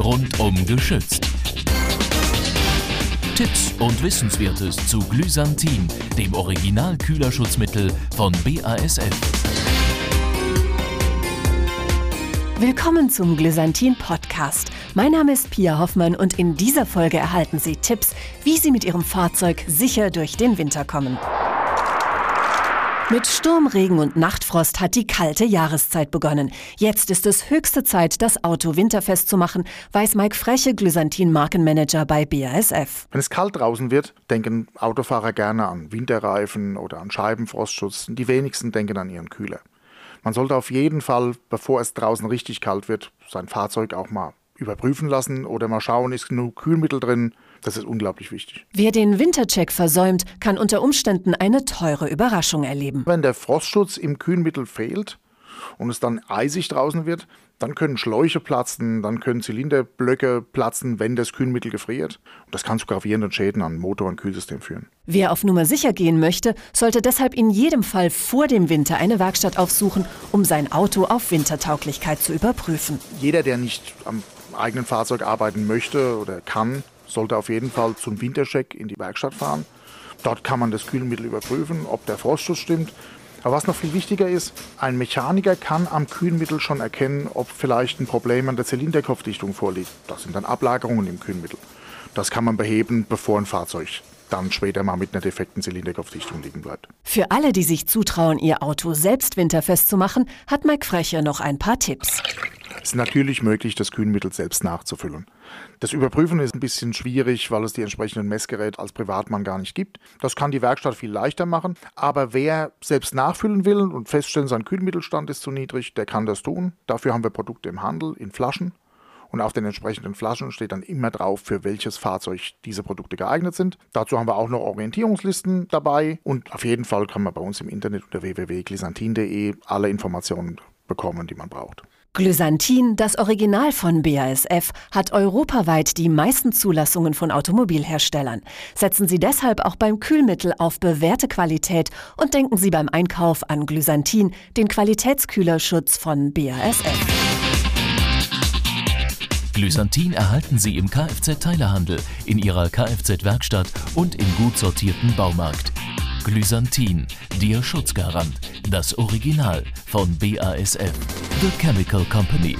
rundum geschützt. Tipps und Wissenswertes zu Glysantin, dem Original-Kühlerschutzmittel von BASF. Willkommen zum Glysantin Podcast. Mein Name ist Pia Hoffmann und in dieser Folge erhalten Sie Tipps, wie Sie mit Ihrem Fahrzeug sicher durch den Winter kommen. Mit Sturm, Regen und Nachtfrost hat die kalte Jahreszeit begonnen. Jetzt ist es höchste Zeit, das Auto winterfest zu machen, weiß Mike Freche, Glysantin Markenmanager bei BASF. Wenn es kalt draußen wird, denken Autofahrer gerne an Winterreifen oder an Scheibenfrostschutz. Die wenigsten denken an ihren Kühler. Man sollte auf jeden Fall, bevor es draußen richtig kalt wird, sein Fahrzeug auch mal überprüfen lassen oder mal schauen, ist genug Kühlmittel drin. Das ist unglaublich wichtig. Wer den Wintercheck versäumt, kann unter Umständen eine teure Überraschung erleben. Wenn der Frostschutz im Kühlmittel fehlt und es dann eisig draußen wird, dann können Schläuche platzen, dann können Zylinderblöcke platzen, wenn das Kühlmittel gefriert. Und das kann zu gravierenden Schäden an Motor und Kühlsystem führen. Wer auf Nummer sicher gehen möchte, sollte deshalb in jedem Fall vor dem Winter eine Werkstatt aufsuchen, um sein Auto auf Wintertauglichkeit zu überprüfen. Jeder, der nicht am eigenen Fahrzeug arbeiten möchte oder kann, sollte auf jeden Fall zum Wintercheck in die Werkstatt fahren. Dort kann man das Kühlmittel überprüfen, ob der Frostschutz stimmt. Aber was noch viel wichtiger ist, ein Mechaniker kann am Kühlmittel schon erkennen, ob vielleicht ein Problem an der Zylinderkopfdichtung vorliegt. Das sind dann Ablagerungen im Kühlmittel. Das kann man beheben, bevor ein Fahrzeug dann später mal mit einer defekten Zylinderkopfdichtung liegen bleibt. Für alle, die sich zutrauen, ihr Auto selbst winterfest zu machen, hat Mike Freche noch ein paar Tipps. Es ist natürlich möglich, das Kühlmittel selbst nachzufüllen. Das Überprüfen ist ein bisschen schwierig, weil es die entsprechenden Messgeräte als Privatmann gar nicht gibt. Das kann die Werkstatt viel leichter machen. Aber wer selbst nachfüllen will und feststellen, sein Kühlmittelstand ist zu niedrig, der kann das tun. Dafür haben wir Produkte im Handel in Flaschen. Und auf den entsprechenden Flaschen steht dann immer drauf, für welches Fahrzeug diese Produkte geeignet sind. Dazu haben wir auch noch Orientierungslisten dabei. Und auf jeden Fall kann man bei uns im Internet unter www.glisantin.de alle Informationen bekommen, die man braucht. Glysantin, das Original von BASF, hat europaweit die meisten Zulassungen von Automobilherstellern. Setzen Sie deshalb auch beim Kühlmittel auf bewährte Qualität und denken Sie beim Einkauf an Glysantin, den Qualitätskühlerschutz von BASF. Glysantin erhalten Sie im Kfz-Teilehandel, in Ihrer Kfz-Werkstatt und im gut sortierten Baumarkt. Glysantin, der Schutzgarant, das Original von BASF, The Chemical Company.